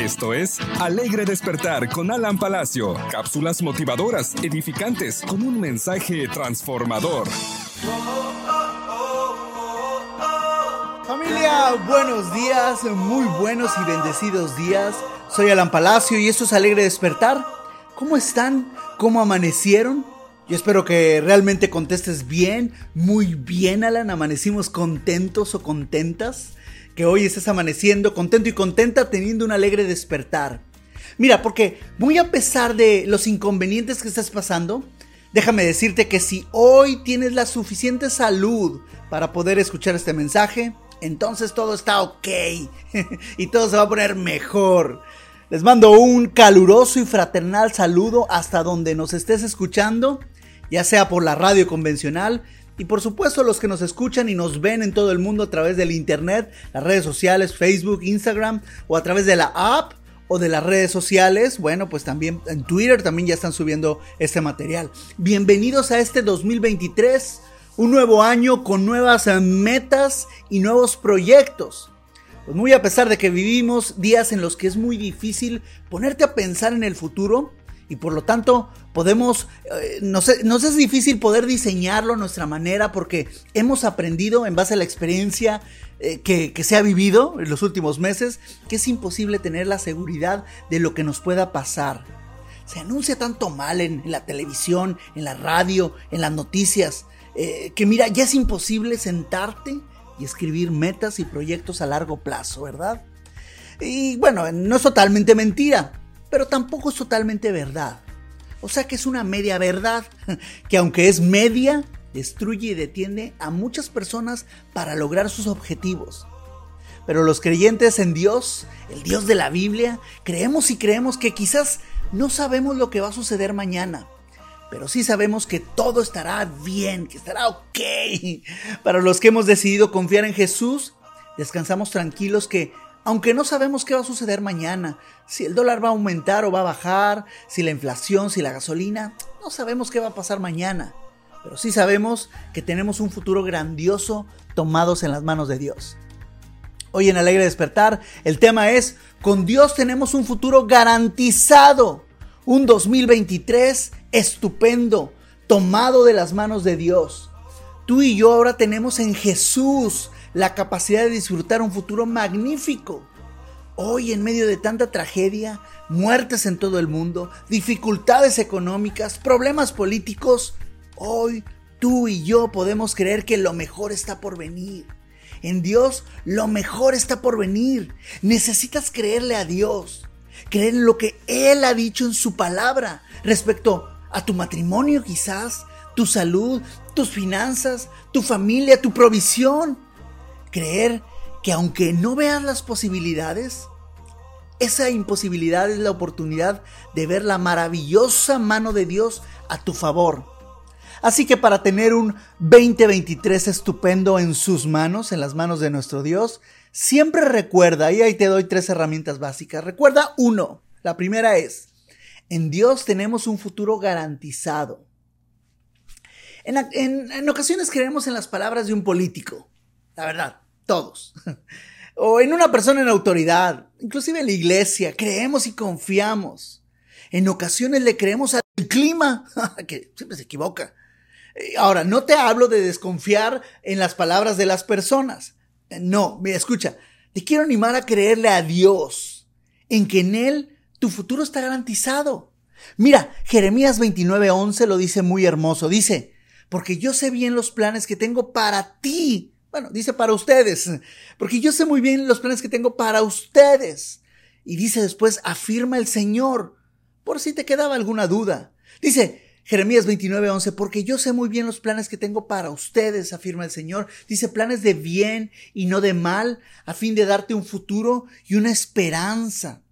Esto es Alegre Despertar con Alan Palacio. Cápsulas motivadoras, edificantes, con un mensaje transformador. Familia, buenos días, muy buenos y bendecidos días. Soy Alan Palacio y esto es Alegre Despertar. ¿Cómo están? ¿Cómo amanecieron? Yo espero que realmente contestes bien, muy bien, Alan. Amanecimos contentos o contentas que hoy estés amaneciendo contento y contenta teniendo un alegre despertar. Mira, porque muy a pesar de los inconvenientes que estás pasando, déjame decirte que si hoy tienes la suficiente salud para poder escuchar este mensaje, entonces todo está ok y todo se va a poner mejor. Les mando un caluroso y fraternal saludo hasta donde nos estés escuchando, ya sea por la radio convencional, y por supuesto los que nos escuchan y nos ven en todo el mundo a través del internet, las redes sociales, Facebook, Instagram o a través de la app o de las redes sociales, bueno, pues también en Twitter también ya están subiendo este material. Bienvenidos a este 2023, un nuevo año con nuevas metas y nuevos proyectos. Pues muy a pesar de que vivimos días en los que es muy difícil ponerte a pensar en el futuro, y por lo tanto podemos, eh, nos, es difícil poder diseñarlo a nuestra manera porque hemos aprendido en base a la experiencia eh, que, que se ha vivido en los últimos meses que es imposible tener la seguridad de lo que nos pueda pasar. Se anuncia tanto mal en, la televisión, en la radio, en las noticias, eh, que mira, ya es imposible sentarte y escribir metas y proyectos a largo plazo, ¿verdad? Y bueno, no es totalmente mentira pero tampoco es totalmente verdad. O sea que es una media verdad, que aunque es media, destruye y detiene a muchas personas para lograr sus objetivos. Pero los creyentes en Dios, el Dios de la Biblia, creemos y creemos que quizás no sabemos lo que va a suceder mañana, pero sí sabemos que todo estará bien, que estará ok. Para los que hemos decidido confiar en Jesús, descansamos tranquilos que aunque no sabemos qué va a suceder mañana, si el dólar va a aumentar o va a bajar, si la inflación, si la gasolina, no sabemos qué va a pasar mañana, pero sí sabemos que tenemos un futuro grandioso tomados en las manos de Dios. Hoy en Alegre Despertar el tema es, con Dios tenemos un futuro garantizado, un 2023 estupendo, tomado de las manos de Dios. Tú y yo ahora tenemos en Jesús la capacidad de disfrutar un futuro magnífico. Hoy, en medio de tanta tragedia, muertes en todo el mundo, dificultades económicas, problemas políticos, hoy tú y yo podemos creer que lo mejor está por venir. En Dios lo mejor está por venir. Necesitas creerle a Dios, creer en lo que Él ha dicho en su palabra respecto a tu matrimonio quizás, tu salud, tus finanzas, tu familia, tu provisión creer que aunque no veas las posibilidades, esa imposibilidad es la oportunidad de ver la maravillosa mano de Dios a tu favor. Así que para tener un 2023 estupendo en sus manos, en las manos de nuestro Dios, siempre recuerda, y ahí te doy tres herramientas básicas. Recuerda uno, la primera es, en Dios tenemos un futuro garantizado. En, en ocasiones creemos en las palabras de un político, la verdad, todos. o en una persona en autoridad, inclusive en la iglesia, creemos y confiamos. En ocasiones le creemos al clima, que siempre se equivoca. Eh, ahora, no te hablo de desconfiar en las palabras de las personas. No, mira, escucha, te quiero animar a creerle a Dios, en que en Él tu futuro está garantizado. Mira, Jeremías 29:11 lo dice muy hermoso. Dice, porque yo sé bien los planes que tengo para ti, bueno, dice para ustedes, porque yo sé muy bien los planes que tengo para ustedes. Y dice después, afirma el Señor, por si te quedaba alguna duda. Dice Jeremías 29:11, porque yo sé muy bien los planes que tengo para ustedes, afirma el Señor. Dice planes de bien y no de mal, a fin de darte un futuro y una esperanza.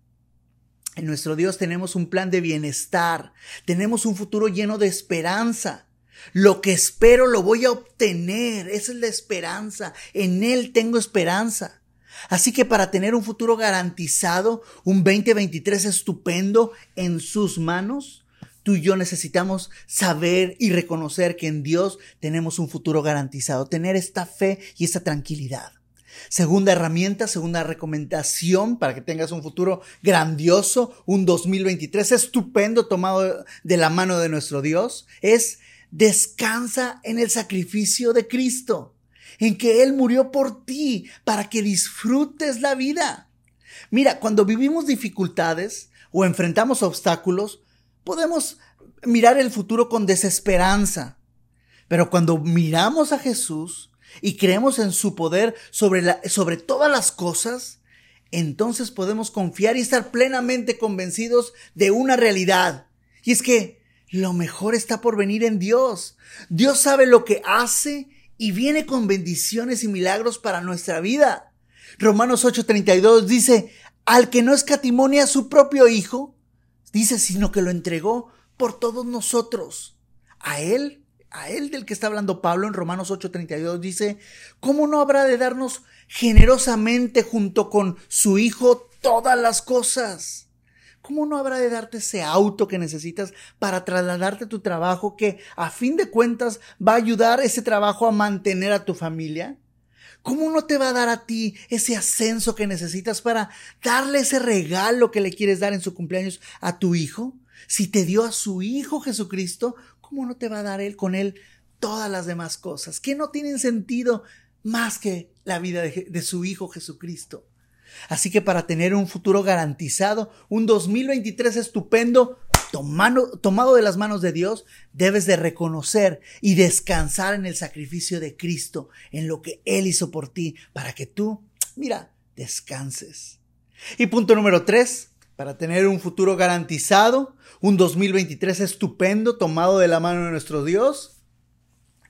En nuestro Dios tenemos un plan de bienestar, tenemos un futuro lleno de esperanza. Lo que espero lo voy a obtener. Esa es la esperanza. En Él tengo esperanza. Así que para tener un futuro garantizado, un 2023 estupendo en sus manos, tú y yo necesitamos saber y reconocer que en Dios tenemos un futuro garantizado, tener esta fe y esta tranquilidad. Segunda herramienta, segunda recomendación para que tengas un futuro grandioso, un 2023 estupendo tomado de la mano de nuestro Dios, es descansa en el sacrificio de Cristo, en que Él murió por ti para que disfrutes la vida. Mira, cuando vivimos dificultades o enfrentamos obstáculos, podemos mirar el futuro con desesperanza. Pero cuando miramos a Jesús y creemos en su poder sobre, sobre todas las cosas, entonces podemos confiar y estar plenamente convencidos de una realidad. Y es que lo mejor está por venir en Dios. Dios sabe lo que hace y viene con bendiciones y milagros para nuestra vida. Romanos 8:32 dice, al que no escatimonia a su propio Hijo, dice, sino que lo entregó por todos nosotros. A Él, a Él del que está hablando Pablo en Romanos 8:32 dice, ¿cómo no habrá de darnos generosamente junto con su Hijo todas las cosas? ¿Cómo no habrá de darte ese auto que necesitas para trasladarte tu trabajo que a fin de cuentas va a ayudar ese trabajo a mantener a tu familia? ¿Cómo no te va a dar a ti ese ascenso que necesitas para darle ese regalo que le quieres dar en su cumpleaños a tu hijo? Si te dio a su hijo Jesucristo, ¿cómo no te va a dar él con él todas las demás cosas que no tienen sentido más que la vida de, de su hijo Jesucristo? Así que para tener un futuro garantizado, un 2023 estupendo, tomado de las manos de Dios, debes de reconocer y descansar en el sacrificio de Cristo, en lo que Él hizo por ti, para que tú, mira, descanses. Y punto número tres, para tener un futuro garantizado, un 2023 estupendo, tomado de la mano de nuestro Dios,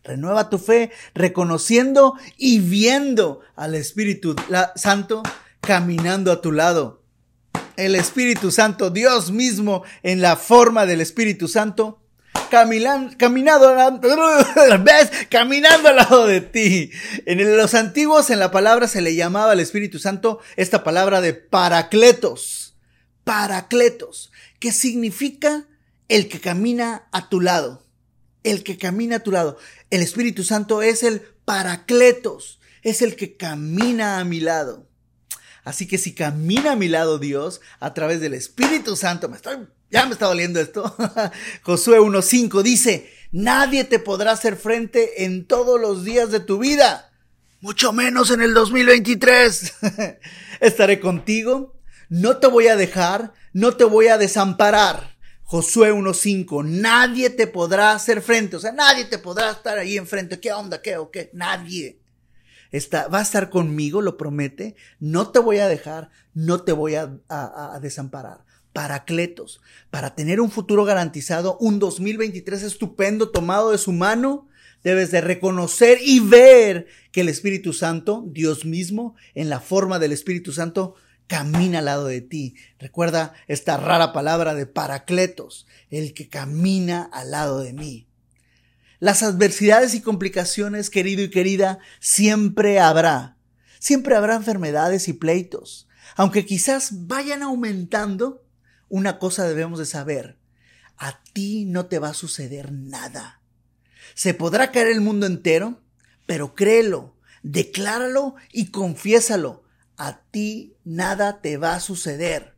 Renueva tu fe reconociendo y viendo al Espíritu Santo caminando a tu lado. El Espíritu Santo, Dios mismo en la forma del Espíritu Santo, caminando, caminando, ¿ves? Caminando al lado de ti. En los antiguos, en la palabra se le llamaba al Espíritu Santo esta palabra de paracletos. Paracletos, que significa el que camina a tu lado. El que camina a tu lado. El Espíritu Santo es el paracletos, es el que camina a mi lado. Así que si camina a mi lado Dios a través del Espíritu Santo, me estoy, ya me está doliendo esto. Josué 1.5 dice, nadie te podrá hacer frente en todos los días de tu vida, mucho menos en el 2023. Estaré contigo, no te voy a dejar, no te voy a desamparar. Josué 1.5, nadie te podrá hacer frente, o sea, nadie te podrá estar ahí enfrente. ¿Qué onda? ¿Qué o qué? Nadie va a estar conmigo, lo promete, no te voy a dejar, no te voy a, a desamparar. Paracletos, para tener un futuro garantizado, un 2023 estupendo tomado de su mano, debes de reconocer y ver que el Espíritu Santo, Dios mismo, en la forma del Espíritu Santo, camina al lado de ti. Recuerda esta rara palabra de paracletos, el que camina al lado de mí. Las adversidades y complicaciones, querido y querida, siempre habrá. Siempre habrá enfermedades y pleitos. Aunque quizás vayan aumentando, una cosa debemos de saber. A ti no te va a suceder nada. Se podrá caer el mundo entero, pero créelo, decláralo y confiésalo. A ti nada te va a suceder.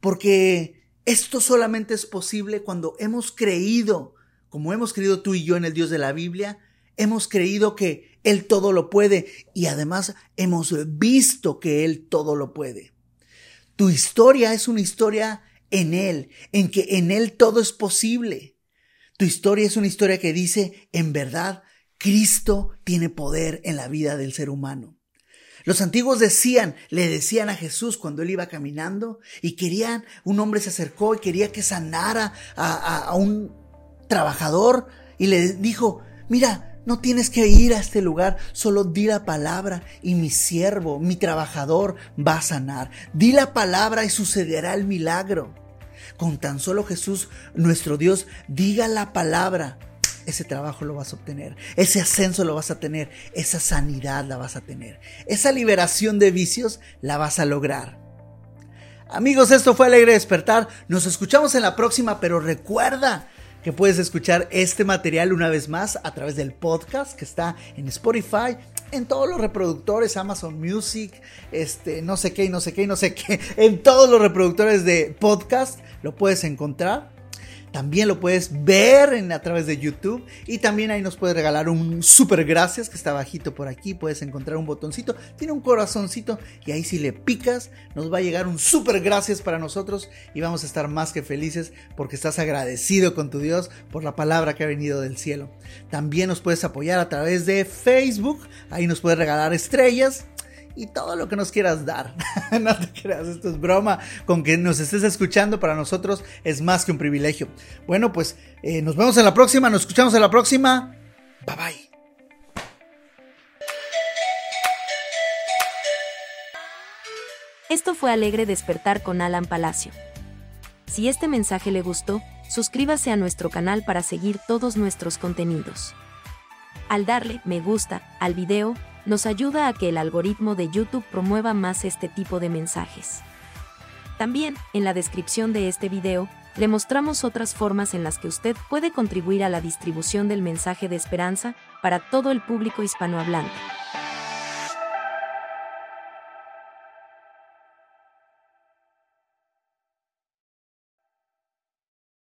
Porque esto solamente es posible cuando hemos creído como hemos creído tú y yo en el Dios de la Biblia, hemos creído que Él todo lo puede y además hemos visto que Él todo lo puede. Tu historia es una historia en Él, en que en Él todo es posible. Tu historia es una historia que dice, en verdad, Cristo tiene poder en la vida del ser humano. Los antiguos decían, le decían a Jesús cuando él iba caminando y querían, un hombre se acercó y quería que sanara a, a un trabajador y le dijo, mira, no tienes que ir a este lugar, solo di la palabra y mi siervo, mi trabajador va a sanar. Di la palabra y sucederá el milagro. Con tan solo Jesús, nuestro Dios, diga la palabra, ese trabajo lo vas a obtener, ese ascenso lo vas a tener, esa sanidad la vas a tener, esa liberación de vicios la vas a lograr. Amigos, esto fue Alegre Despertar. Nos escuchamos en la próxima, pero recuerda, que puedes escuchar este material una vez más a través del podcast que está en Spotify, en todos los reproductores, Amazon Music, este, no sé qué no sé qué no sé qué, en todos los reproductores de podcast lo puedes encontrar. También lo puedes ver en, a través de YouTube. Y también ahí nos puedes regalar un super gracias que está bajito por aquí. Puedes encontrar un botoncito. Tiene un corazoncito. Y ahí si le picas, nos va a llegar un super gracias para nosotros. Y vamos a estar más que felices porque estás agradecido con tu Dios por la palabra que ha venido del cielo. También nos puedes apoyar a través de Facebook. Ahí nos puedes regalar estrellas y todo lo que nos quieras dar. no te creas, esto es broma. Con que nos estés escuchando para nosotros es más que un privilegio. Bueno, pues eh, nos vemos en la próxima, nos escuchamos en la próxima. Bye bye. Esto fue Alegre Despertar con Alan Palacio. Si este mensaje le gustó, suscríbase a nuestro canal para seguir todos nuestros contenidos. Al darle me gusta al video, nos ayuda a que el algoritmo de YouTube promueva más este tipo de mensajes. También, en la descripción de este video, le mostramos otras formas en las que usted puede contribuir a la distribución del mensaje de esperanza para todo el público hispanohablante.